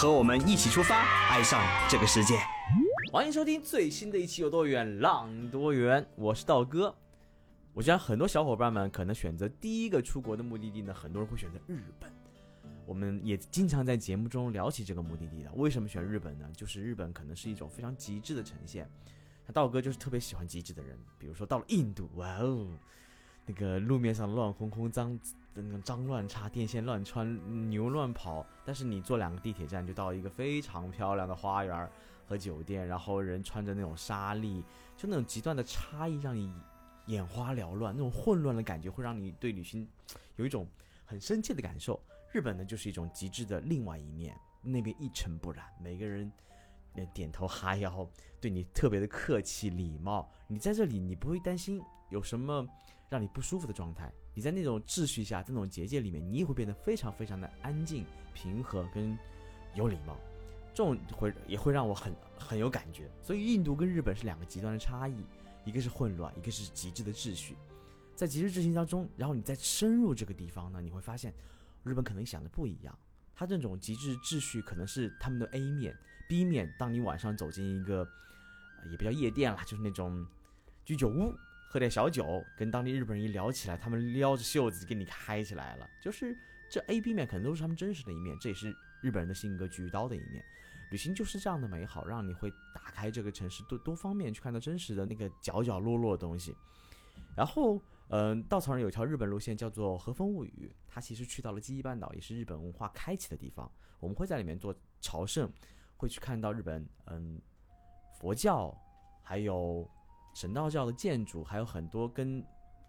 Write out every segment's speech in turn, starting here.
和我们一起出发，爱上这个世界。欢迎收听最新的一期《有多远浪多远》，我是道哥。我想很多小伙伴们可能选择第一个出国的目的地呢，很多人会选择日本。我们也经常在节目中聊起这个目的地的。为什么选日本呢？就是日本可能是一种非常极致的呈现。那道哥就是特别喜欢极致的人。比如说到了印度，哇哦，那个路面上乱哄哄、脏脏乱差，电线乱穿，牛乱跑。但是你坐两个地铁站就到一个非常漂亮的花园和酒店，然后人穿着那种纱丽，就那种极端的差异让你眼花缭乱，那种混乱的感觉会让你对旅行有一种很深切的感受。日本呢，就是一种极致的另外一面，那边一尘不染，每个人点头哈腰，对你特别的客气礼貌。你在这里，你不会担心有什么让你不舒服的状态。你在那种秩序下，这种结界里面，你也会变得非常非常的安静、平和跟有礼貌。这种会也会让我很很有感觉。所以，印度跟日本是两个极端的差异，一个是混乱，一个是极致的秩序。在极致秩序当中，然后你再深入这个地方呢，你会发现。日本可能想的不一样，他这种极致秩序可能是他们的 A 面，B 面。当你晚上走进一个，也不叫夜店啦，就是那种居酒屋，喝点小酒，跟当地日本人一聊起来，他们撩着袖子给你开起来了。就是这 A、B 面可能都是他们真实的一面，这也是日本人的性格举刀的一面。旅行就是这样的美好，让你会打开这个城市多多方面去看到真实的那个角角落落的东西，然后。嗯，稻草人有一条日本路线叫做《和风物语》，它其实去到了记忆半岛，也是日本文化开启的地方。我们会在里面做朝圣，会去看到日本嗯佛教，还有神道教的建筑，还有很多跟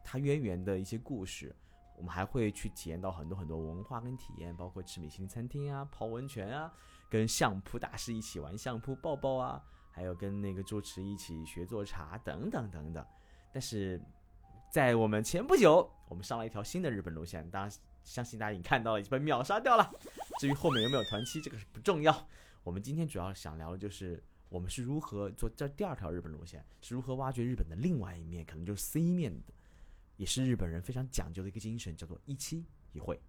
它渊源的一些故事。我们还会去体验到很多很多文化跟体验，包括吃米其林餐厅啊、泡温泉啊、跟相扑大师一起玩相扑抱抱啊，还有跟那个主持一起学做茶等等等等。但是。在我们前不久，我们上了一条新的日本路线，当然相信大家已经看到了，已经被秒杀掉了。至于后面有没有团期，这个是不重要。我们今天主要想聊的就是我们是如何做这第二条日本路线，是如何挖掘日本的另外一面，可能就是 C 面的，也是日本人非常讲究的一个精神，叫做一期一会。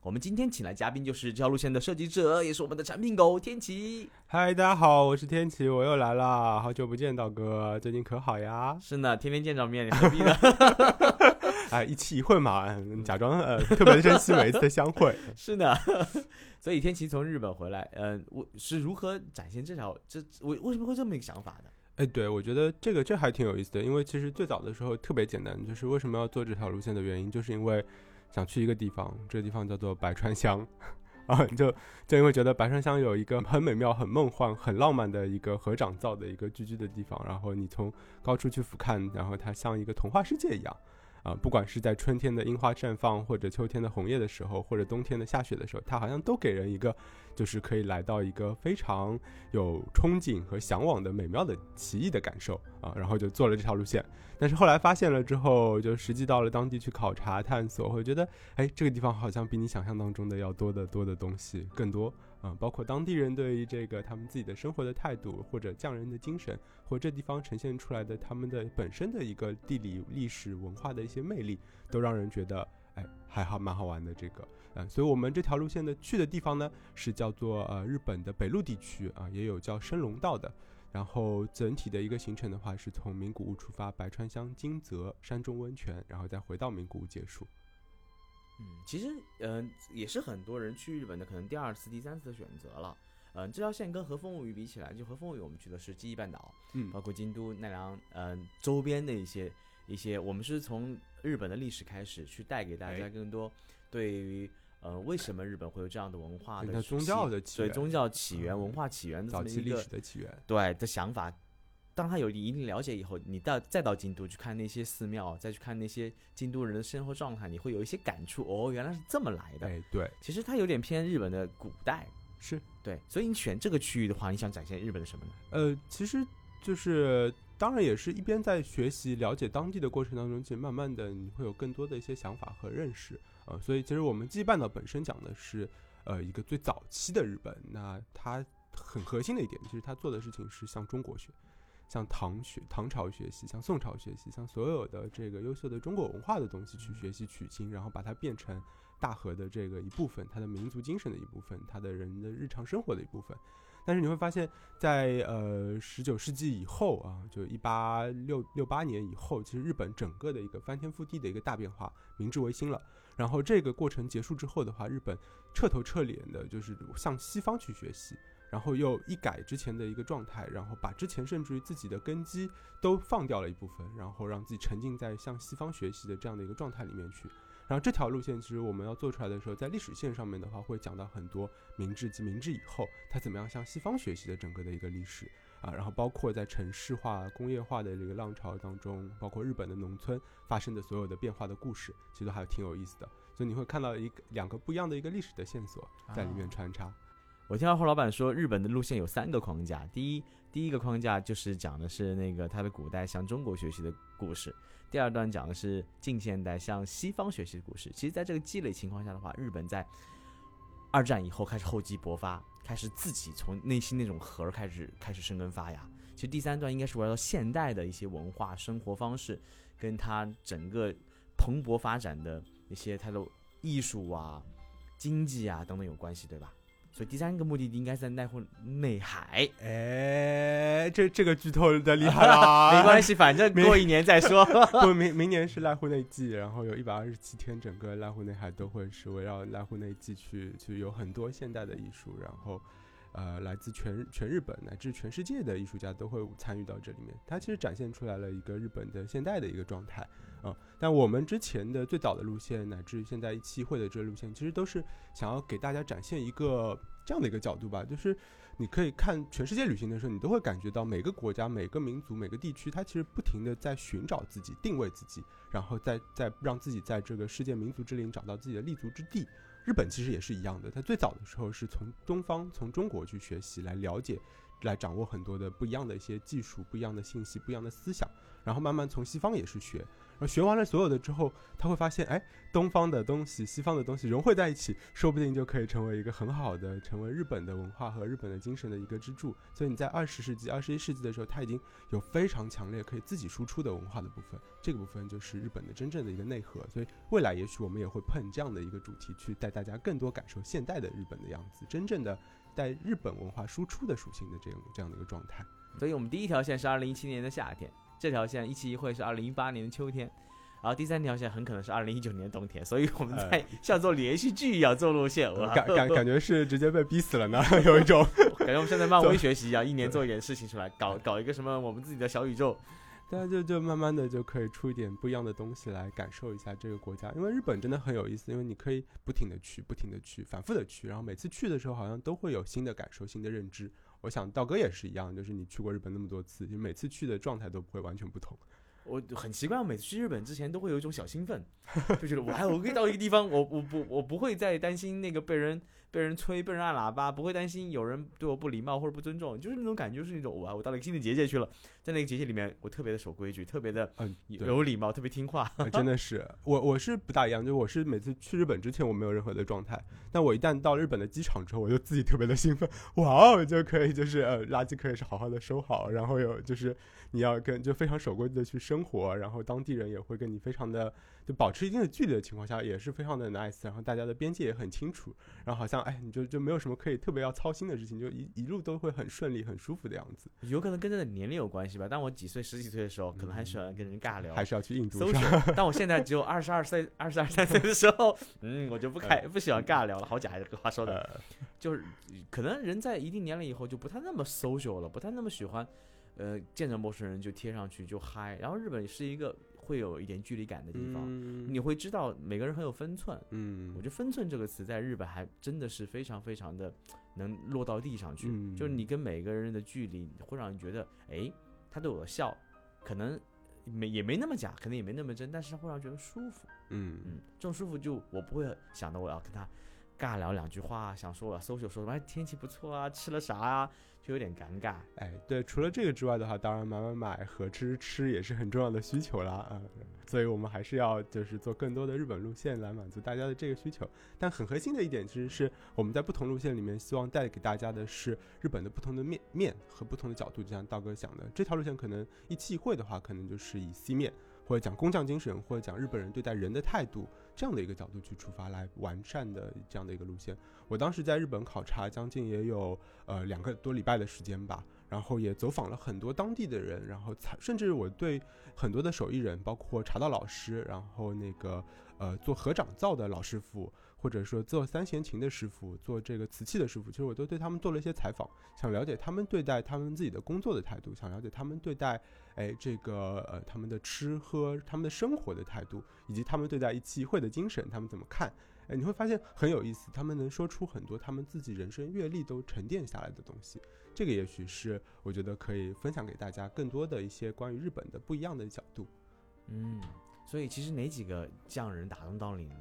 我们今天请来嘉宾就是这条路线的设计者，也是我们的产品狗天启。嗨，大家好，我是天启，我又来了，好久不见，道哥，最近可好呀？是呢，天天见着面，你何必呢？哎，一期一会嘛，假装呃特别珍惜每一次的相会。是的，所以天琪从日本回来，嗯，我是如何展现这条这为为什么会这么一个想法呢？哎，对，我觉得这个这还挺有意思的，因为其实最早的时候特别简单，就是为什么要做这条路线的原因，就是因为。想去一个地方，这个地方叫做白川乡，啊，就就因为觉得白川乡有一个很美妙、很梦幻、很浪漫的一个合掌造的一个聚居的地方，然后你从高处去俯瞰，然后它像一个童话世界一样。啊，不管是在春天的樱花绽放，或者秋天的红叶的时候，或者冬天的下雪的时候，它好像都给人一个，就是可以来到一个非常有憧憬和向往的美妙的奇异的感受啊。然后就做了这条路线，但是后来发现了之后，就实际到了当地去考察探索，会觉得，哎，这个地方好像比你想象当中的要多得多的东西更多。嗯，包括当地人对于这个他们自己的生活的态度，或者匠人的精神，或这地方呈现出来的他们的本身的一个地理、历史文化的一些魅力，都让人觉得，哎，还好蛮好玩的。这个，嗯，所以我们这条路线的去的地方呢，是叫做呃日本的北陆地区啊，也有叫升龙道的。然后整体的一个行程的话，是从名古屋出发，白川乡金泽山中温泉，然后再回到名古屋结束。嗯，其实，嗯，也是很多人去日本的可能第二次、第三次的选择了。嗯，这条线跟和风物语比起来，就和风物语我们去的是记忆半岛，嗯，包括京都、奈良，嗯，周边的一些一些，我们是从日本的历史开始去带给大家更多对于，呃，为什么日本会有这样的文化的宗教的对宗教起源、文化起源的早期历史的起源，对的想法。当他有一定了解以后，你到再到京都去看那些寺庙，再去看那些京都人的生活状态，你会有一些感触。哦，原来是这么来的。哎，对，其实它有点偏日本的古代，是对，所以你选这个区域的话，你想展现日本的什么呢？呃，其实就是当然也是一边在学习了解当地的过程当中，其实慢慢的你会有更多的一些想法和认识呃，所以其实我们记忆半岛本身讲的是呃一个最早期的日本，那它很核心的一点，其实它做的事情是向中国学。向唐学、唐朝学习，向宋朝学习，向所有的这个优秀的中国文化的东西去学习取经，然后把它变成大和的这个一部分，它的民族精神的一部分，它的人的日常生活的一部分。但是你会发现，在呃十九世纪以后啊，就一八六六八年以后，其实日本整个的一个翻天覆地的一个大变化，明治维新了。然后这个过程结束之后的话，日本彻头彻脸的就是向西方去学习。然后又一改之前的一个状态，然后把之前甚至于自己的根基都放掉了一部分，然后让自己沉浸在向西方学习的这样的一个状态里面去。然后这条路线其实我们要做出来的时候，在历史线上面的话，会讲到很多明治及明治以后他怎么样向西方学习的整个的一个历史啊。然后包括在城市化、工业化的这个浪潮当中，包括日本的农村发生的所有的变化的故事，其实都还挺有意思的。所以你会看到一个两个不一样的一个历史的线索在里面穿插。我听到霍老板说，日本的路线有三个框架。第一，第一个框架就是讲的是那个他的古代向中国学习的故事；第二段讲的是近现代向西方学习的故事。其实，在这个积累情况下的话，日本在二战以后开始厚积薄发，开始自己从内心那种核开始开始生根发芽。其实第三段应该是围绕现代的一些文化生活方式，跟他整个蓬勃发展的一些他的艺术啊、经济啊等等有关系，对吧？所以第三个目的地应该在濑户内海。哎，这这个剧透的厉害了。没关系，反正过一年再说。不，明明年是濑户内季，然后有一百二十七天，整个濑户内海都会是围绕濑户内季去去有很多现代的艺术，然后。呃，来自全全日本乃至全世界的艺术家都会参与到这里面。它其实展现出来了一个日本的现代的一个状态啊。但我们之前的最早的路线，乃至现在一期会的这个路线，其实都是想要给大家展现一个这样的一个角度吧。就是你可以看全世界旅行的时候，你都会感觉到每个国家、每个民族、每个地区，它其实不停的在寻找自己、定位自己，然后再再让自己在这个世界民族之林找到自己的立足之地。日本其实也是一样的，它最早的时候是从东方、从中国去学习，来了解、来掌握很多的不一样的一些技术、不一样的信息、不一样的思想，然后慢慢从西方也是学。学完了所有的之后，他会发现，哎，东方的东西、西方的东西融汇在一起，说不定就可以成为一个很好的，成为日本的文化和日本的精神的一个支柱。所以你在二十世纪、二十一世纪的时候，它已经有非常强烈可以自己输出的文化的部分，这个部分就是日本的真正的一个内核。所以未来也许我们也会碰这样的一个主题，去带大家更多感受现代的日本的样子，真正的带日本文化输出的属性的这样这样的一个状态。所以我们第一条线是二零一七年的夏天。这条线一期一会是二零一八年的秋天，然后第三条线很可能是二零一九年的冬天，所以我们在像做连续剧一样做路线，我感感 感觉是直接被逼死了呢，有一种 感觉我们现在漫威学习一样，一年做一点事情出来，搞搞一个什么我们自己的小宇宙，大家就就慢慢的就可以出一点不一样的东西来感受一下这个国家，因为日本真的很有意思，因为你可以不停的去，不停的去，反复的去，然后每次去的时候好像都会有新的感受、新的认知。我想道哥也是一样，就是你去过日本那么多次，就每次去的状态都不会完全不同。我很奇怪，我每次去日本之前都会有一种小兴奋，就觉得哇，我可以到一个地方，我我不我不会再担心那个被人。被人催，被人按喇叭，不会担心有人对我不礼貌或者不尊重，就是那种感觉，就是那种哇，我到了一个新的结界去了，在那个结界里面，我特别的守规矩，特别的嗯有礼貌，特别听话。真的是，我我是不大一样，就我是每次去日本之前我没有任何的状态，但我一旦到日本的机场之后，我就自己特别的兴奋，哇哦，就可以就是呃垃圾可以是好好的收好，然后有就是你要跟就非常守规矩的去生活，然后当地人也会跟你非常的。就保持一定的距离的情况下，也是非常的 nice，然后大家的边界也很清楚，然后好像哎，你就就没有什么可以特别要操心的事情，就一一路都会很顺利、很舒服的样子。有可能跟这个年龄有关系吧。当我几岁、十几岁的时候，可能还喜欢跟人尬聊，还是要去印度。但我现在只有二十二岁、二十二三岁的时候，嗯，我就不开不喜欢尬聊了。好假，这个话说的，就是可能人在一定年龄以后就不太那么 social 了，不太那么喜欢，呃，见着陌生人就贴上去就嗨。然后日本是一个。会有一点距离感的地方，你会知道每个人很有分寸。嗯，我觉得“分寸”这个词在日本还真的是非常非常的能落到地上去。就是你跟每个人的距离，会让你觉得，哎，他对我笑，可能没也没那么假，可能也没那么真，但是会让觉得舒服。嗯嗯，这种舒服就我不会想到我要跟他尬聊两句话，想说我要搜索说什么天气不错啊，吃了啥啊，就有点尴尬。哎，对，除了这个之外的话，当然买买买和吃吃也是很重要的需求啦，啊，所以我们还是要就是做更多的日本路线来满足大家的这个需求。但很核心的一点其实是我们在不同路线里面希望带给大家的是日本的不同的面面和不同的角度，就像道哥讲的，这条路线可能一期一会的话，可能就是以 C 面。或者讲工匠精神，或者讲日本人对待人的态度，这样的一个角度去出发，来完善的这样的一个路线。我当时在日本考察将近也有呃两个多礼拜的时间吧，然后也走访了很多当地的人，然后甚至我对很多的手艺人，包括茶道老师，然后那个呃做合掌灶的老师傅。或者说做三弦琴的师傅，做这个瓷器的师傅，其实我都对他们做了一些采访，想了解他们对待他们自己的工作的态度，想了解他们对待哎这个呃他们的吃喝、他们的生活的态度，以及他们对待一期一会的精神，他们怎么看？哎，你会发现很有意思，他们能说出很多他们自己人生阅历都沉淀下来的东西，这个也许是我觉得可以分享给大家更多的一些关于日本的不一样的角度。嗯，所以其实哪几个匠人打动到你呢？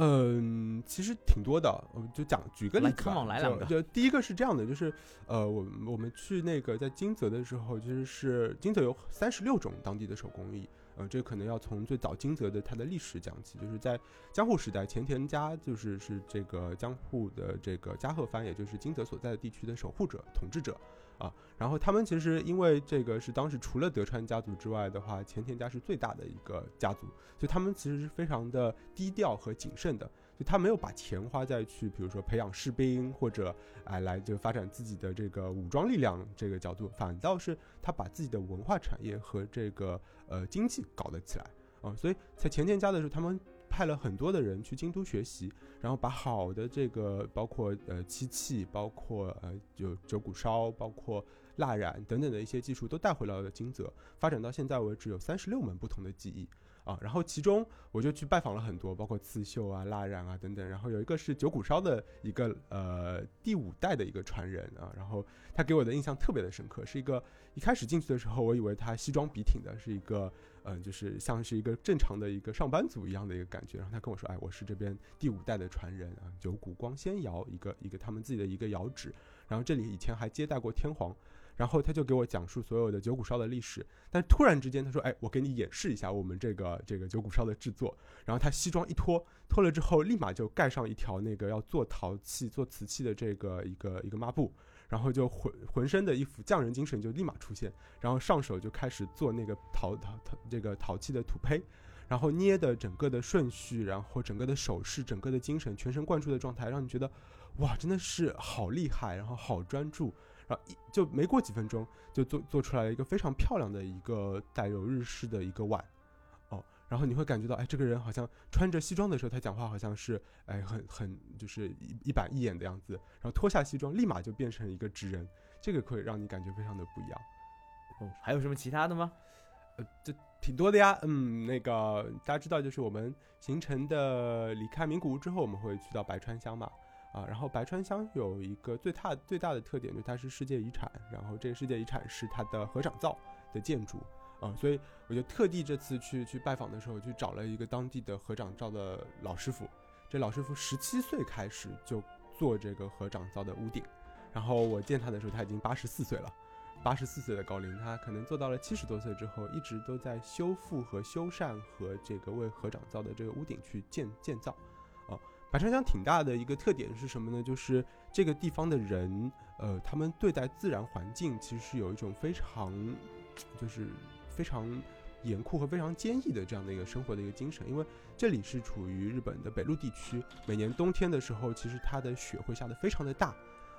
嗯，其实挺多的，我就讲举个例子吧。就就第一个是这样的，就是呃，我我们去那个在金泽的时候，其实是金泽有三十六种当地的手工艺。呃，这可能要从最早金泽的它的历史讲起，就是在江户时代，前田家就是是这个江户的这个加贺藩，也就是金泽所在的地区的守护者、统治者。啊，然后他们其实因为这个是当时除了德川家族之外的话，前田家是最大的一个家族，所以他们其实是非常的低调和谨慎的，就他没有把钱花在去，比如说培养士兵或者哎来就发展自己的这个武装力量这个角度，反倒是他把自己的文化产业和这个呃经济搞得起来啊，所以在前田家的时候，他们。派了很多的人去京都学习，然后把好的这个包括呃漆器，包括呃就九谷烧，包括蜡染等等的一些技术都带回了金泽，发展到现在为止有三十六门不同的技艺。啊，然后其中我就去拜访了很多，包括刺绣啊、蜡染啊等等。然后有一个是九谷烧的一个呃第五代的一个传人啊，然后他给我的印象特别的深刻，是一个一开始进去的时候，我以为他西装笔挺的，是一个嗯，就是像是一个正常的一个上班族一样的一个感觉。然后他跟我说，哎，我是这边第五代的传人啊，九谷光仙窑一个一个他们自己的一个窑址，然后这里以前还接待过天皇。然后他就给我讲述所有的九谷烧的历史，但突然之间他说：“哎，我给你演示一下我们这个这个九谷烧的制作。”然后他西装一脱，脱了之后立马就盖上一条那个要做陶器、做瓷器的这个一个一个抹布，然后就浑浑身的一副匠人精神就立马出现，然后上手就开始做那个陶陶陶这个陶器的土坯，然后捏的整个的顺序，然后整个的手势、整个的精神全神贯注的状态，让你觉得哇，真的是好厉害，然后好专注。然后一就没过几分钟，就做做出来了一个非常漂亮的一个带有日式的一个碗，哦，然后你会感觉到，哎，这个人好像穿着西装的时候，他讲话好像是，哎，很很就是一一板一眼的样子，然后脱下西装，立马就变成一个直人，这个会让你感觉非常的不一样。哦，还有什么其他的吗？呃，这挺多的呀，嗯，那个大家知道，就是我们行程的离开名古屋之后，我们会去到白川乡嘛。啊，然后白川乡有一个最大最大的特点，就它是世界遗产。然后这个世界遗产是它的合掌造的建筑，啊，所以我就特地这次去去拜访的时候，去找了一个当地的合掌造的老师傅。这老师傅十七岁开始就做这个合掌造的屋顶，然后我见他的时候他已经八十四岁了，八十四岁的高龄，他可能做到了七十多岁之后，一直都在修复和修缮和这个为合掌造的这个屋顶去建建造。白川乡挺大的一个特点是什么呢？就是这个地方的人，呃，他们对待自然环境其实是有一种非常，就是非常严酷和非常坚毅的这样的一个生活的一个精神。因为这里是处于日本的北陆地区，每年冬天的时候，其实它的雪会下得非常的大，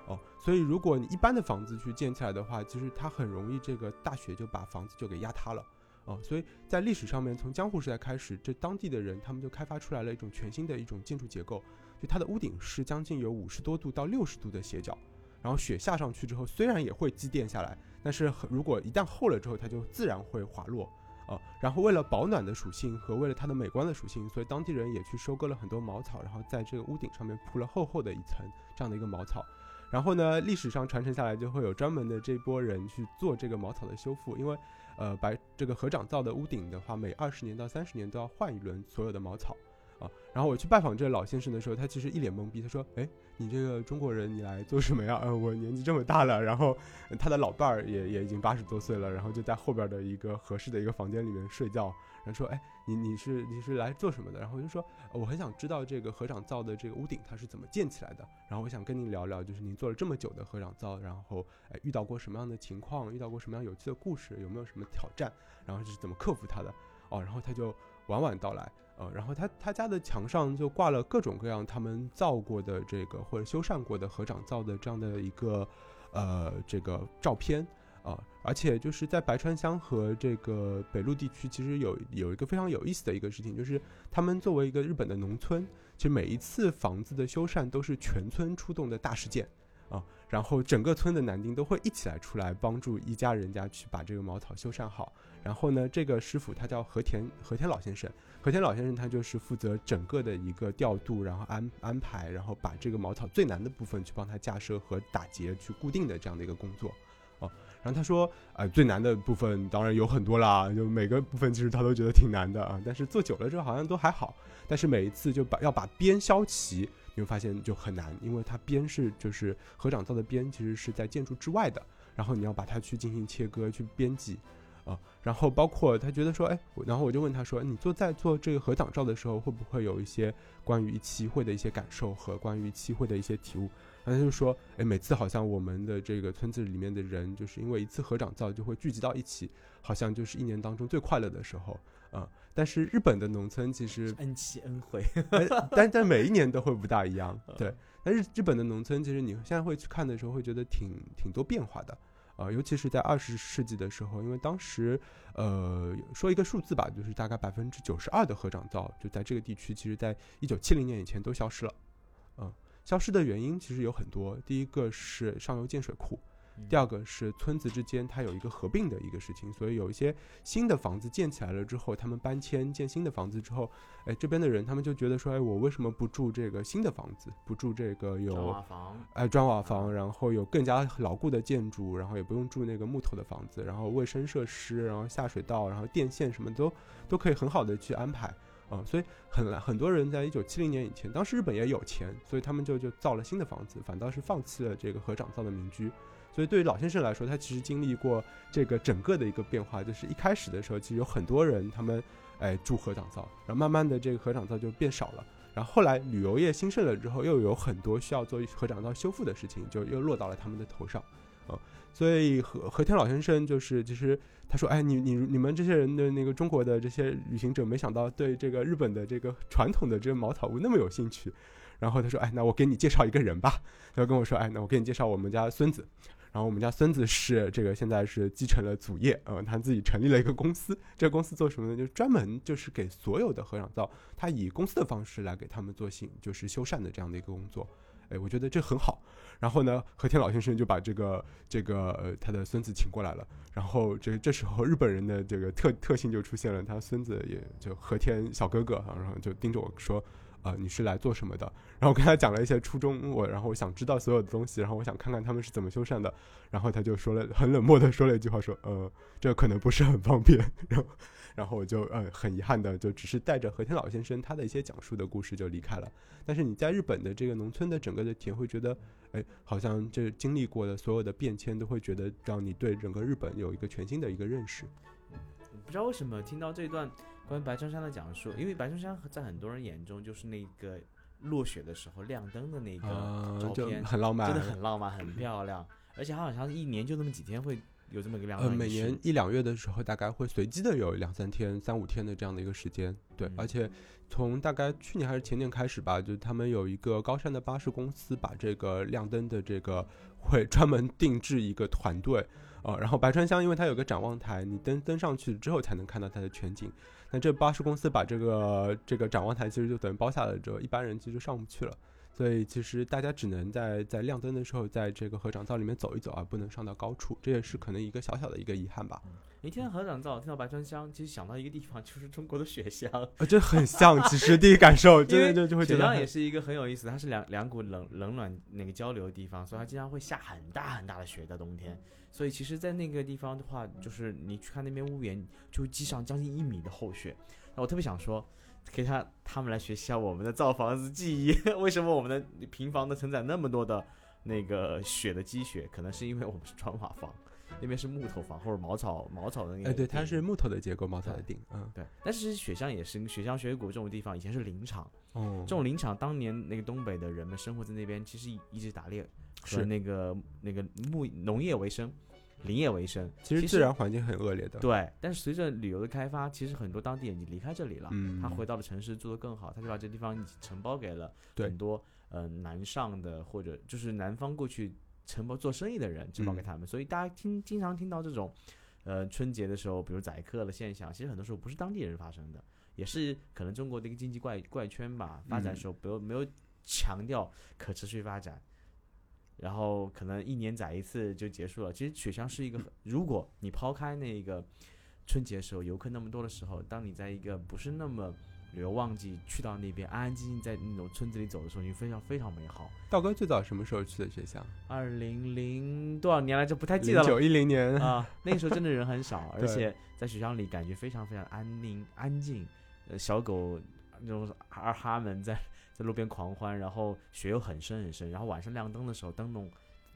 哦，所以如果你一般的房子去建起来的话，其实它很容易这个大雪就把房子就给压塌了。啊，所以在历史上面，从江户时代开始，这当地的人他们就开发出来了一种全新的一种建筑结构，就它的屋顶是将近有五十多度到六十度的斜角，然后雪下上去之后，虽然也会积淀下来，但是如果一旦厚了之后，它就自然会滑落。啊，然后为了保暖的属性和为了它的美观的属性，所以当地人也去收割了很多茅草，然后在这个屋顶上面铺了厚厚的一层这样的一个茅草。然后呢，历史上传承下来就会有专门的这波人去做这个茅草的修复，因为，呃，白这个合掌造的屋顶的话，每二十年到三十年都要换一轮所有的茅草，啊。然后我去拜访这个老先生的时候，他其实一脸懵逼，他说：“哎，你这个中国人，你来做什么呀？呃，我年纪这么大了，然后他的老伴儿也也已经八十多岁了，然后就在后边的一个合适的一个房间里面睡觉。然后说：哎，你你是你是来做什么的？然后我就说：我很想知道这个合掌造的这个屋顶它是怎么建起来的。然后我想跟您聊聊，就是您做了这么久的合掌造，然后哎遇到过什么样的情况，遇到过什么样有趣的故事，有没有什么挑战，然后是怎么克服它的？哦，然后他就娓娓道来。”呃，然后他他家的墙上就挂了各种各样他们造过的这个或者修缮过的合掌造的这样的一个呃这个照片啊，而且就是在白川乡和这个北陆地区，其实有有一个非常有意思的一个事情，就是他们作为一个日本的农村，其实每一次房子的修缮都是全村出动的大事件啊，然后整个村的男丁都会一起来出来帮助一家人家去把这个茅草修缮好。然后呢，这个师傅他叫和田和田老先生，和田老先生他就是负责整个的一个调度，然后安安排，然后把这个茅草最难的部分去帮他架设和打结去固定的这样的一个工作，然后他说，呃，最难的部分当然有很多啦，就每个部分其实他都觉得挺难的啊，但是做久了之后好像都还好，但是每一次就把要把边削齐，你会发现就很难，因为它边是就是合掌造的边其实是在建筑之外的，然后你要把它去进行切割去编辑。啊，然后包括他觉得说，哎，然后我就问他说，你做在做这个合掌照的时候，会不会有一些关于期会的一些感受和关于期会的一些体悟？然后他就说，哎，每次好像我们的这个村子里面的人，就是因为一次合掌造就会聚集到一起，好像就是一年当中最快乐的时候啊。但是日本的农村其实恩期恩惠，但但每一年都会不大一样，对。但是日本的农村其实你现在会去看的时候，会觉得挺挺多变化的。啊，尤其是在二十世纪的时候，因为当时，呃，说一个数字吧，就是大概百分之九十二的合掌造就在这个地区，其实在一九七零年以前都消失了。嗯，消失的原因其实有很多，第一个是上游建水库。第二个是村子之间它有一个合并的一个事情，所以有一些新的房子建起来了之后，他们搬迁建新的房子之后，哎，这边的人他们就觉得说，哎，我为什么不住这个新的房子，不住这个有砖瓦房哎砖瓦房，然后有更加牢固的建筑，然后也不用住那个木头的房子，然后卫生设施，然后下水道，然后电线什么都都可以很好的去安排啊，所以很很多人在一九七零年以前，当时日本也有钱，所以他们就就造了新的房子，反倒是放弃了这个合掌造的民居。所以对于老先生来说，他其实经历过这个整个的一个变化，就是一开始的时候，其实有很多人他们哎住合掌造，然后慢慢的这个合掌造就变少了，然后后来旅游业兴盛了之后，又有很多需要做合掌造修复的事情，就又落到了他们的头上，啊，所以和和田老先生就是其实他说，哎，你你你们这些人的那个中国的这些旅行者，没想到对这个日本的这个传统的这个茅草屋那么有兴趣，然后他说，哎，那我给你介绍一个人吧，他就跟我说，哎，那我给你介绍我们家孙子。然后我们家孙子是这个现在是继承了祖业，嗯，他自己成立了一个公司。这个公司做什么呢？就专门就是给所有的合掌造，他以公司的方式来给他们做新，就是修缮的这样的一个工作。哎，我觉得这很好。然后呢，和田老先生就把这个这个呃他的孙子请过来了。然后这这时候日本人的这个特特性就出现了，他孙子也就和田小哥哥，然后就盯着我说。啊，你是来做什么的？然后跟他讲了一些初衷，我然后我想知道所有的东西，然后我想看看他们是怎么修缮的。然后他就说了很冷漠的说了一句话，说呃，这可能不是很方便。然后然后我就呃很遗憾的就只是带着和田老先生他的一些讲述的故事就离开了。但是你在日本的这个农村的整个的体验，会觉得哎，好像这经历过的所有的变迁，都会觉得让你对整个日本有一个全新的一个认识。不知道为什么听到这段。关于白衬衫的讲述，因为白衬衫在很多人眼中就是那个落雪的时候亮灯的那个照片，很浪漫，真的很浪漫，很漂亮。而且它好像一年就那么几天会有这么一个亮灯。呃，每年一两月的时候，大概会随机的有两三天、三五天的这样的一个时间。对，而且从大概去年还是前年开始吧，就他们有一个高山的巴士公司把这个亮灯的这个 会专门定制一个团队。呃，然后白川乡因为它有个展望台，你登登上去之后才能看到它的全景。那这巴士公司把这个这个展望台其实就等于包下了之后，一般人其实就上不去了。所以其实大家只能在在亮灯的时候，在这个合掌灶里面走一走啊，不能上到高处。这也是可能一个小小的一个遗憾吧。一听到合掌灶，听到白川乡，其实想到一个地方就是中国的雪乡，啊，这很像。其实第一感受，真的就就会觉得。雪乡也是一个很有意思，它是两两股冷冷暖那个交流的地方，所以它经常会下很大很大的雪在冬天。所以其实，在那个地方的话，就是你去看那边屋檐，就积上将近一米的厚雪。那我特别想说，给他他们来学习下我们的造房子技艺。为什么我们的平房的承载那么多的那个雪的积雪？可能是因为我们是砖瓦房，那边是木头房或者茅草茅草的那个。哎，对，它是木头的结构，茅草的顶。嗯，对。但是雪乡也是，雪乡雪谷这种地方以前是林场。哦。这种林场当年那个东北的人们生活在那边，其实一直打猎，是那个那个牧农业为生。林业为生，其实自然环境很恶劣的。对，但是随着旅游的开发，其实很多当地人已经离开这里了。嗯，他回到了城市，住得更好，他就把这地方承包给了很多呃南上的或者就是南方过去承包做生意的人承包给他们。所以大家听经常听到这种呃春节的时候，比如宰客的现象，其实很多时候不是当地人发生的，也是可能中国的一个经济怪怪圈吧。发展的时候，不没有强调可持续发展。然后可能一年宰一次就结束了。其实雪乡是一个，如果你抛开那个春节的时候游客那么多的时候，当你在一个不是那么旅游旺季去到那边安安静静在那种村子里走的时候，你非常非常美好。道哥最早什么时候去的雪乡？二零零多少年来着？不太记得了。九一零年啊，那个时候真的人很少，而且在雪乡里感觉非常非常安宁安静。呃，小狗那种二哈们在。在路边狂欢，然后雪又很深很深，然后晚上亮灯的时候，灯笼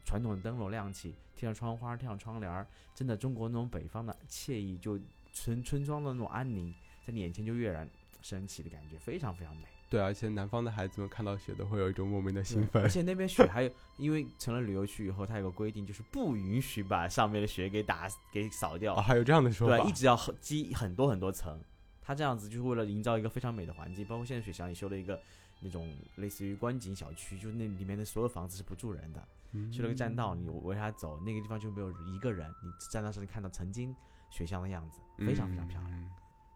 传统的灯笼亮起，贴上窗花，贴上窗帘儿，真的中国那种北方的惬意，就村村庄的那种安宁，在你眼前就跃然升起的感觉，非常非常美。对，而且南方的孩子们看到雪都会有一种莫名的兴奋。而且那边雪还有，因为成了旅游区以后，它有个规定，就是不允许把上面的雪给打给扫掉。还有这样的说法？对，一直要积很多很多层。它这样子就是为了营造一个非常美的环境，包括现在雪乡也修了一个。那种类似于观景小区，就那里面的所有房子是不住人的，修了个栈道，你围它走，那个地方就没有一个人。你站那时你看到曾经雪乡的样子，非常非常漂亮。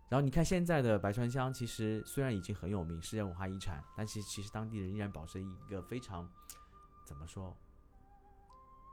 然后你看现在的白川乡，其实虽然已经很有名，世界文化遗产，但其实其实当地人依然保持一个非常怎么说？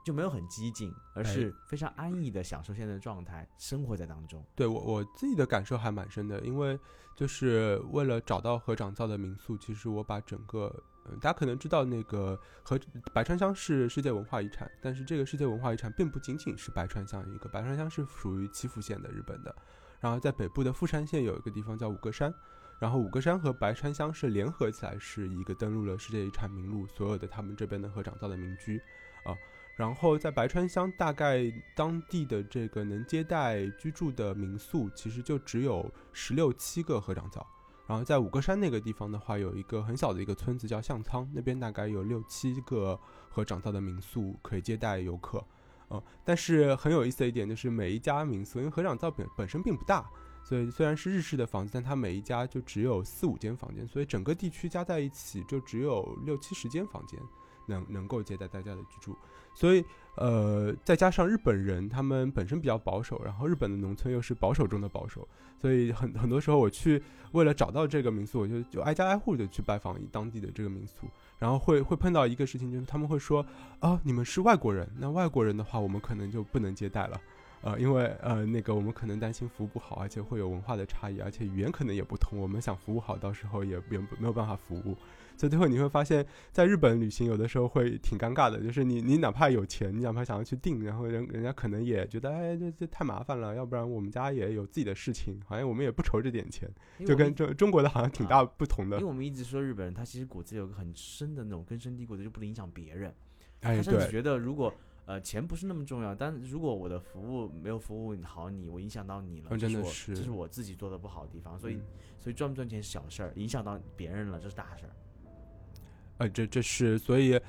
就没有很激进，而是非常安逸的享受现在的状态，生活在当中。对我我自己的感受还蛮深的，因为就是为了找到合掌造的民宿，其实我把整个，嗯，大家可能知道那个和白川乡是世界文化遗产，但是这个世界文化遗产并不仅仅是白川乡一个，白川乡是属于岐阜县的日本的，然后在北部的富山县有一个地方叫五个山，然后五个山和白川乡是联合起来是一个登录了世界遗产名录，所有的他们这边的合掌造的民居，啊。然后在白川乡，大概当地的这个能接待居住的民宿，其实就只有十六七个合掌造。然后在五个山那个地方的话，有一个很小的一个村子叫相仓，那边大概有六七个合掌造的民宿可以接待游客。呃，但是很有意思的一点就是，每一家民宿，因为合掌造本本身并不大，所以虽然是日式的房子，但它每一家就只有四五间房间，所以整个地区加在一起就只有六七十间房间。能能够接待大家的居住，所以呃，再加上日本人他们本身比较保守，然后日本的农村又是保守中的保守，所以很很多时候我去为了找到这个民宿，我就就挨家挨户的去拜访当地的这个民宿，然后会会碰到一个事情，就是他们会说啊，你们是外国人，那外国人的话，我们可能就不能接待了。呃，因为呃，那个我们可能担心服务不好，而且会有文化的差异，而且语言可能也不通，我们想服务好，到时候也也没有办法服务。所以最后你会发现，在日本旅行有的时候会挺尴尬的，就是你你哪怕有钱，你哪怕想要去订，然后人人家可能也觉得，哎，这这太麻烦了，要不然我们家也有自己的事情，好像我们也不愁这点钱，就跟中中国的好像挺大不同的。因为我们一直说日本人，他其实骨子有个很深的那种根深蒂固的，就不能影响别人。哎，他甚至觉得如果。呃，钱不是那么重要，但如果我的服务没有服务好你，我影响到你了，真的是，这是我自己做的不好的地方。所以，所以赚不赚钱是小事儿，影响到别人了，这是大事儿。呃，这这是所以，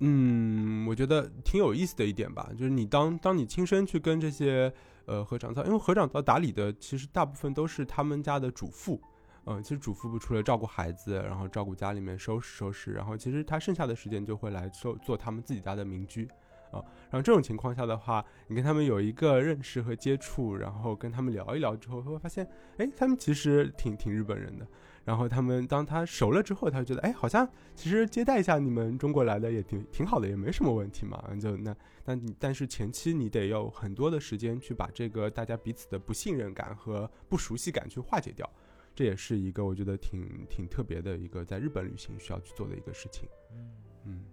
嗯，我觉得挺有意思的一点吧，就是你当当你亲身去跟这些呃合掌造，因为合掌造打理的其实大部分都是他们家的主妇，嗯，其实主妇不除了照顾孩子，然后照顾家里面收拾收拾，然后其实他剩下的时间就会来收做他们自己家的民居。啊，然后这种情况下的话，你跟他们有一个认识和接触，然后跟他们聊一聊之后，会发现，哎，他们其实挺挺日本人的。然后他们当他熟了之后，他就觉得，哎，好像其实接待一下你们中国来的也挺挺好的，也没什么问题嘛。就那，但但是前期你得有很多的时间去把这个大家彼此的不信任感和不熟悉感去化解掉，这也是一个我觉得挺挺特别的一个在日本旅行需要去做的一个事情。嗯嗯。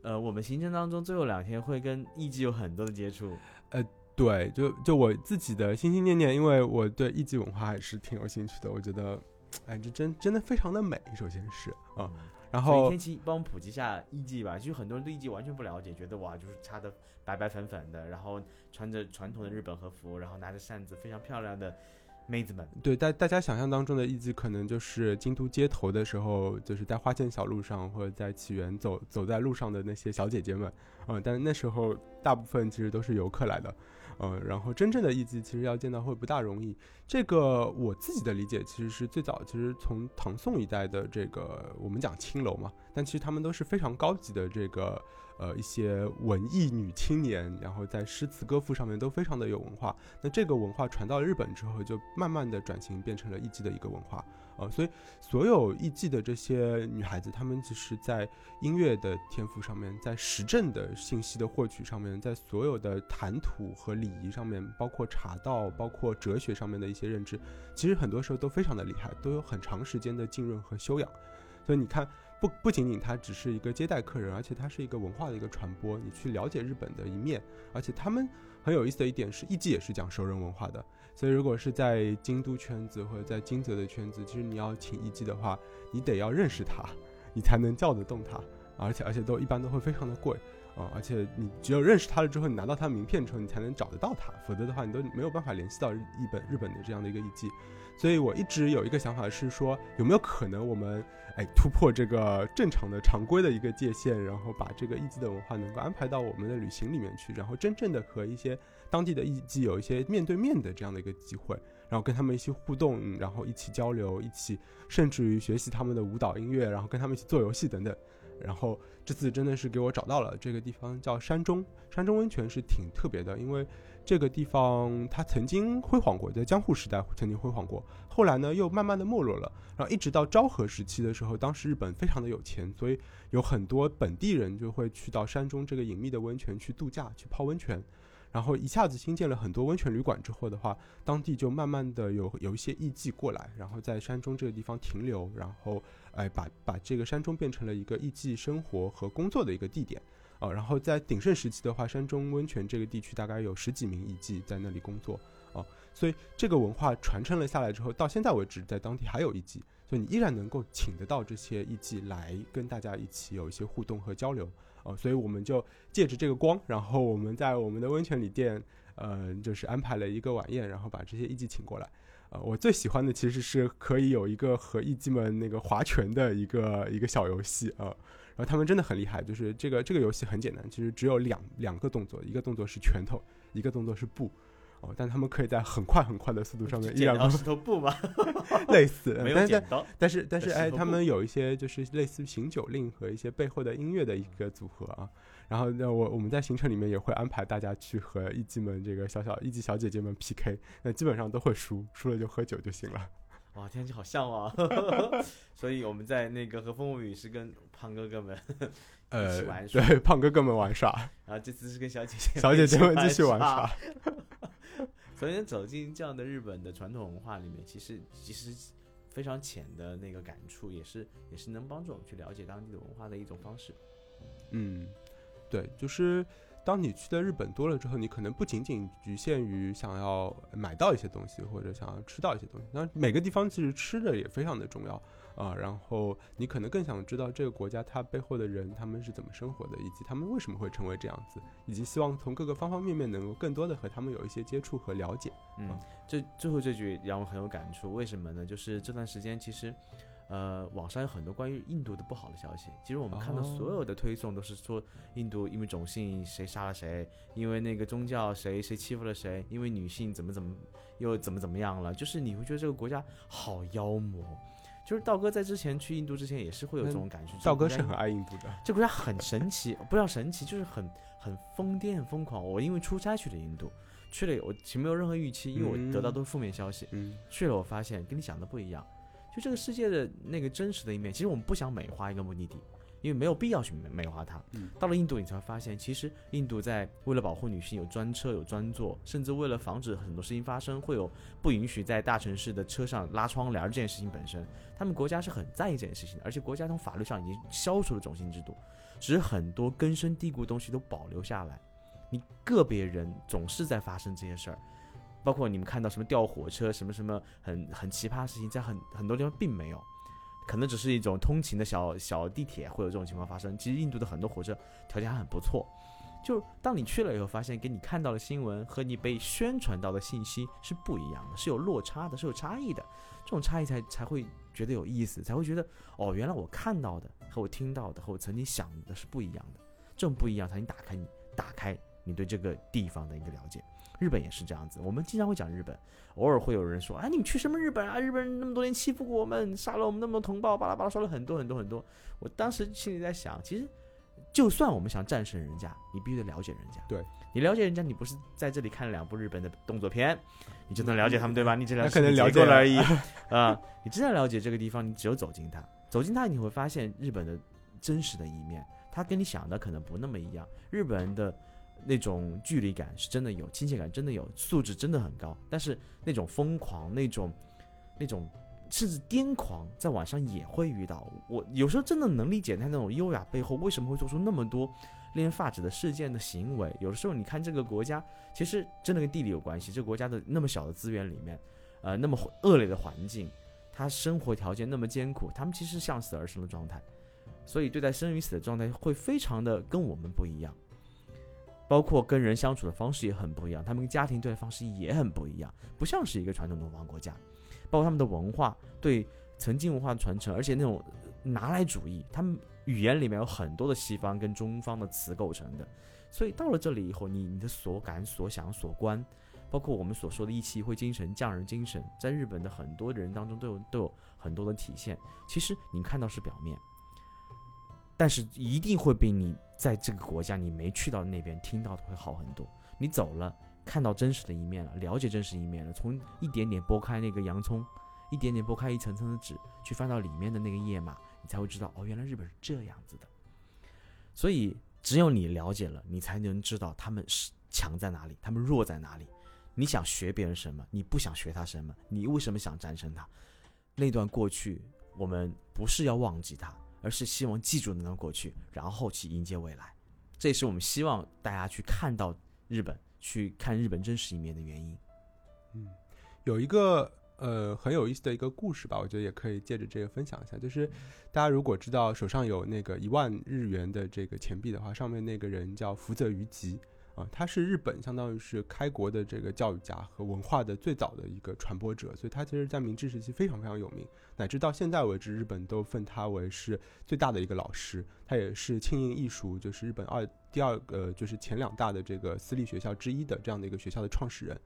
呃，我们行程当中最后两天会跟艺伎有很多的接触。呃，对，就就我自己的心心念念，因为我对艺伎文化还是挺有兴趣的。我觉得，哎，这真真的非常的美。首先是啊，然后天气帮我们普及一下艺伎吧。其实很多人对艺伎完全不了解，觉得哇，就是擦的白白粉粉的，然后穿着传统的日本和服，然后拿着扇子，非常漂亮的。妹子们，对大大家想象当中的艺伎，可能就是京都街头的时候，就是在花见小路上或者在起源走走在路上的那些小姐姐们，嗯，但是那时候大部分其实都是游客来的，呃，然后真正的艺妓其实要见到会不大容易。这个我自己的理解其实是最早，其实从唐宋一代的这个我们讲青楼嘛，但其实他们都是非常高级的这个。呃，一些文艺女青年，然后在诗词歌赋上面都非常的有文化。那这个文化传到日本之后，就慢慢的转型变成了艺伎的一个文化。呃，所以所有艺伎的这些女孩子，她们其实，在音乐的天赋上面，在时政的信息的获取上面，在所有的谈吐和礼仪上面，包括茶道，包括哲学上面的一些认知，其实很多时候都非常的厉害，都有很长时间的浸润和修养。所以你看。不不仅仅它只是一个接待客人，而且它是一个文化的一个传播。你去了解日本的一面，而且他们很有意思的一点是，艺伎也是讲熟人文化的。所以如果是在京都圈子或者在金泽的圈子，其实你要请艺伎的话，你得要认识他，你才能叫得动他，而且而且都一般都会非常的贵啊。而且你只有认识他了之后，你拿到他名片之后，你才能找得到他，否则的话你都没有办法联系到日本日本的这样的一个艺伎。所以我一直有一个想法是说，有没有可能我们哎突破这个正常的常规的一个界限，然后把这个艺伎的文化能够安排到我们的旅行里面去，然后真正的和一些当地的艺伎有一些面对面的这样的一个机会，然后跟他们一起互动，然后一起交流，一起甚至于学习他们的舞蹈音乐，然后跟他们一起做游戏等等。然后这次真的是给我找到了这个地方叫山中，山中温泉是挺特别的，因为。这个地方它曾经辉煌过，在江户时代曾经辉煌过，后来呢又慢慢的没落了，然后一直到昭和时期的时候，当时日本非常的有钱，所以有很多本地人就会去到山中这个隐秘的温泉去度假，去泡温泉，然后一下子新建了很多温泉旅馆之后的话，当地就慢慢的有有一些艺妓过来，然后在山中这个地方停留，然后哎把把这个山中变成了一个艺妓生活和工作的一个地点。啊，然后在鼎盛时期的话，山中温泉这个地区大概有十几名艺妓在那里工作啊，所以这个文化传承了下来之后，到现在为止，在当地还有艺妓，所以你依然能够请得到这些艺妓来跟大家一起有一些互动和交流啊，所以我们就借着这个光，然后我们在我们的温泉旅店，呃，就是安排了一个晚宴，然后把这些艺妓请过来。呃，我最喜欢的其实是可以有一个和艺妓们那个划拳的一个一个小游戏啊。然后他们真的很厉害，就是这个这个游戏很简单，其实只有两两个动作，一个动作是拳头，一个动作是布，哦，但他们可以在很快很快的速度上面依然石头布吗？类似，没有剪刀，但是但是哎，他们有一些就是类似行酒令和一些背后的音乐的一个组合啊。然后那我我们在行程里面也会安排大家去和艺妓们这个小小艺妓小姐姐们 PK，那基本上都会输，输了就喝酒就行了。哇，听上去好像啊！所以我们在那个和风物语是跟胖哥哥们一起玩耍，对，胖哥哥们玩耍。然后这次是跟小姐姐小姐姐们继续玩耍。所以走进这样的日本的传统文化里面，其实其实非常浅的那个感触，也是也是能帮助我们去了解当地的文化的一种方式。嗯，对，就是。当你去的日本多了之后，你可能不仅仅局限于想要买到一些东西，或者想要吃到一些东西。那每个地方其实吃的也非常的重要啊。然后你可能更想知道这个国家它背后的人他们是怎么生活的，以及他们为什么会成为这样子，以及希望从各个方方面面能够更多的和他们有一些接触和了解。嗯，这最后这句让我很有感触。为什么呢？就是这段时间其实。呃，网上有很多关于印度的不好的消息。其实我们看到所有的推送都是说，印度因为种姓谁杀了谁，因为那个宗教谁谁欺负了谁，因为女性怎么怎么又怎么怎么样了。就是你会觉得这个国家好妖魔。就是道哥在之前去印度之前也是会有这种感觉。道哥是很爱印度的，这国家很神奇，不知道神奇，就是很很疯癫、很疯狂。我因为出差去了印度，去了我其实没有任何预期，因为我得到都是负面消息。嗯，去了我发现跟你想的不一样。就这个世界的那个真实的一面，其实我们不想美化一个目的地，因为没有必要去美美化它。到了印度，你才会发现，其实印度在为了保护女性有专车有专座，甚至为了防止很多事情发生，会有不允许在大城市的车上拉窗帘这件事情本身，他们国家是很在意这件事情的。而且国家从法律上已经消除了种姓制度，只是很多根深蒂固的东西都保留下来。你个别人总是在发生这些事儿。包括你们看到什么吊火车，什么什么很很奇葩的事情，在很很多地方并没有，可能只是一种通勤的小小地铁会有这种情况发生。其实印度的很多火车条件还很不错。就当你去了以后，发现给你看到的新闻和你被宣传到的信息是不一样的，是有落差的，是有差异的。这种差异才才会觉得有意思，才会觉得哦，原来我看到的和我听到的和我曾经想的是不一样的。这种不一样才能打开你，打开你对这个地方的一个了解。日本也是这样子，我们经常会讲日本，偶尔会有人说，哎，你们去什么日本啊？日本人那么多年欺负过我们，杀了我们那么多同胞，巴拉巴拉说了很多很多很多。我当时心里在想，其实。就算我们想战胜人家，你必须得了解人家。对你了解人家，你不是在这里看了两部日本的动作片，你就能了解他们，对吧？你只了可能了解了而已 啊！你真的了解这个地方，你只有走进它，走进它，你会发现日本的真实的一面。它跟你想的可能不那么一样。日本人的那种距离感是真的有，亲切感真的有，素质真的很高。但是那种疯狂，那种那种。甚至癫狂，在晚上也会遇到。我有时候真的能理解他那种优雅背后为什么会做出那么多令人发指的事件的行为。有的时候你看这个国家，其实真的跟地理有关系。这个国家的那么小的资源里面，呃，那么恶劣的环境，他生活条件那么艰苦，他们其实向死而生的状态，所以对待生与死的状态会非常的跟我们不一样，包括跟人相处的方式也很不一样，他们跟家庭对待方式也很不一样，不像是一个传统东方国家。包括他们的文化，对曾经文化的传承，而且那种拿来主义，他们语言里面有很多的西方跟中方的词构成的，所以到了这里以后，你你的所感、所想、所观，包括我们所说的一气会精神、匠人精神，在日本的很多人当中都有都有很多的体现。其实你看到是表面，但是一定会比你在这个国家你没去到那边听到的会好很多。你走了。看到真实的一面了，了解真实一面了。从一点点剥开那个洋葱，一点点剥开一层层的纸，去翻到里面的那个页码，你才会知道哦，原来日本是这样子的。所以，只有你了解了，你才能知道他们是强在哪里，他们弱在哪里。你想学别人什么？你不想学他什么？你为什么想战胜他？那段过去，我们不是要忘记他，而是希望记住那段过去，然后去迎接未来。这也是我们希望大家去看到日本。去看日本真实一面的原因，嗯，有一个呃很有意思的一个故事吧，我觉得也可以借着这个分享一下。就是大家如果知道手上有那个一万日元的这个钱币的话，上面那个人叫福泽谕吉。啊，他是日本相当于是开国的这个教育家和文化的最早的一个传播者，所以他其实，在明治时期非常非常有名，乃至到现在为止，日本都奉他为是最大的一个老师。他也是庆应艺术，就是日本二第二个就是前两大的这个私立学校之一的这样的一个学校的创始人。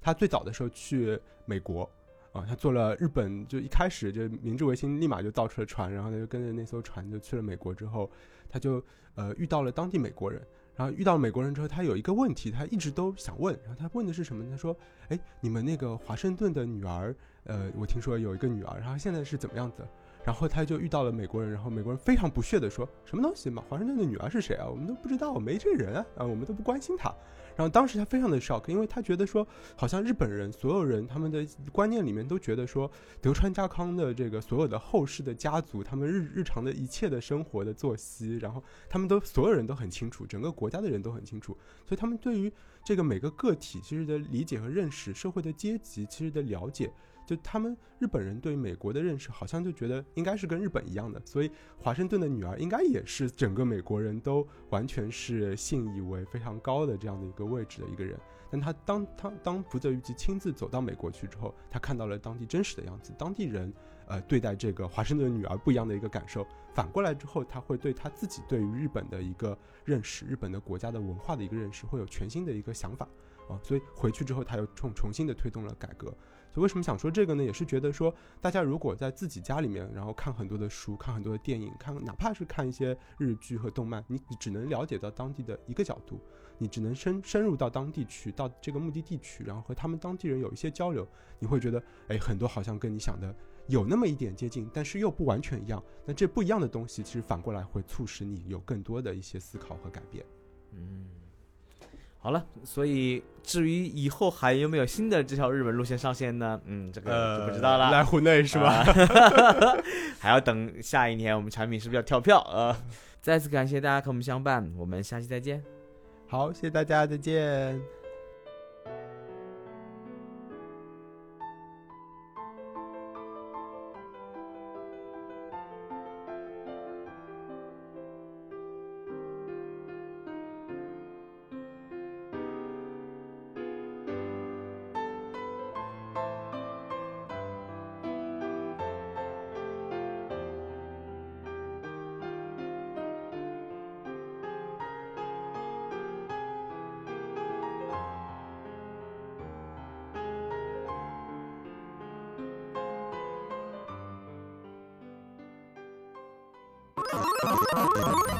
他最早的时候去美国，啊，他做了日本就一开始就明治维新，立马就造出了船，然后他就跟着那艘船就去了美国之后，他就呃遇到了当地美国人。然后遇到美国人之后，他有一个问题，他一直都想问。然后他问的是什么？他说：“哎，你们那个华盛顿的女儿，呃，我听说有一个女儿，然后现在是怎么样子？”然后他就遇到了美国人，然后美国人非常不屑地说：“什么东西嘛？华盛顿的女儿是谁啊？我们都不知道，没这人啊，啊，我们都不关心她。”然后当时他非常的 shock，因为他觉得说，好像日本人所有人他们的观念里面都觉得说，德川家康的这个所有的后世的家族，他们日日常的一切的生活的作息，然后他们都所有人都很清楚，整个国家的人都很清楚，所以他们对于这个每个个体其实的理解和认识，社会的阶级其实的了解。就他们日本人对美国的认识，好像就觉得应该是跟日本一样的，所以华盛顿的女儿应该也是整个美国人都完全是信以为非常高的这样的一个位置的一个人。但他当他当福泽谕吉亲自走到美国去之后，他看到了当地真实的样子，当地人呃对待这个华盛顿女儿不一样的一个感受。反过来之后，他会对他自己对于日本的一个认识，日本的国家的文化的一个认识，会有全新的一个想法啊。所以回去之后，他又重重新的推动了改革。所以为什么想说这个呢？也是觉得说，大家如果在自己家里面，然后看很多的书，看很多的电影，看哪怕是看一些日剧和动漫，你你只能了解到当地的一个角度，你只能深深入到当地去，到这个目的地去，然后和他们当地人有一些交流，你会觉得，哎，很多好像跟你想的有那么一点接近，但是又不完全一样。那这不一样的东西，其实反过来会促使你有更多的一些思考和改变。嗯。好了，所以至于以后还有没有新的这条日本路线上线呢？嗯，这个就不知道了。来湖内是吧？还要等下一年，我们产品是不是要跳票啊？再次感谢大家和我们相伴，我们下期再见。好，谢谢大家，再见。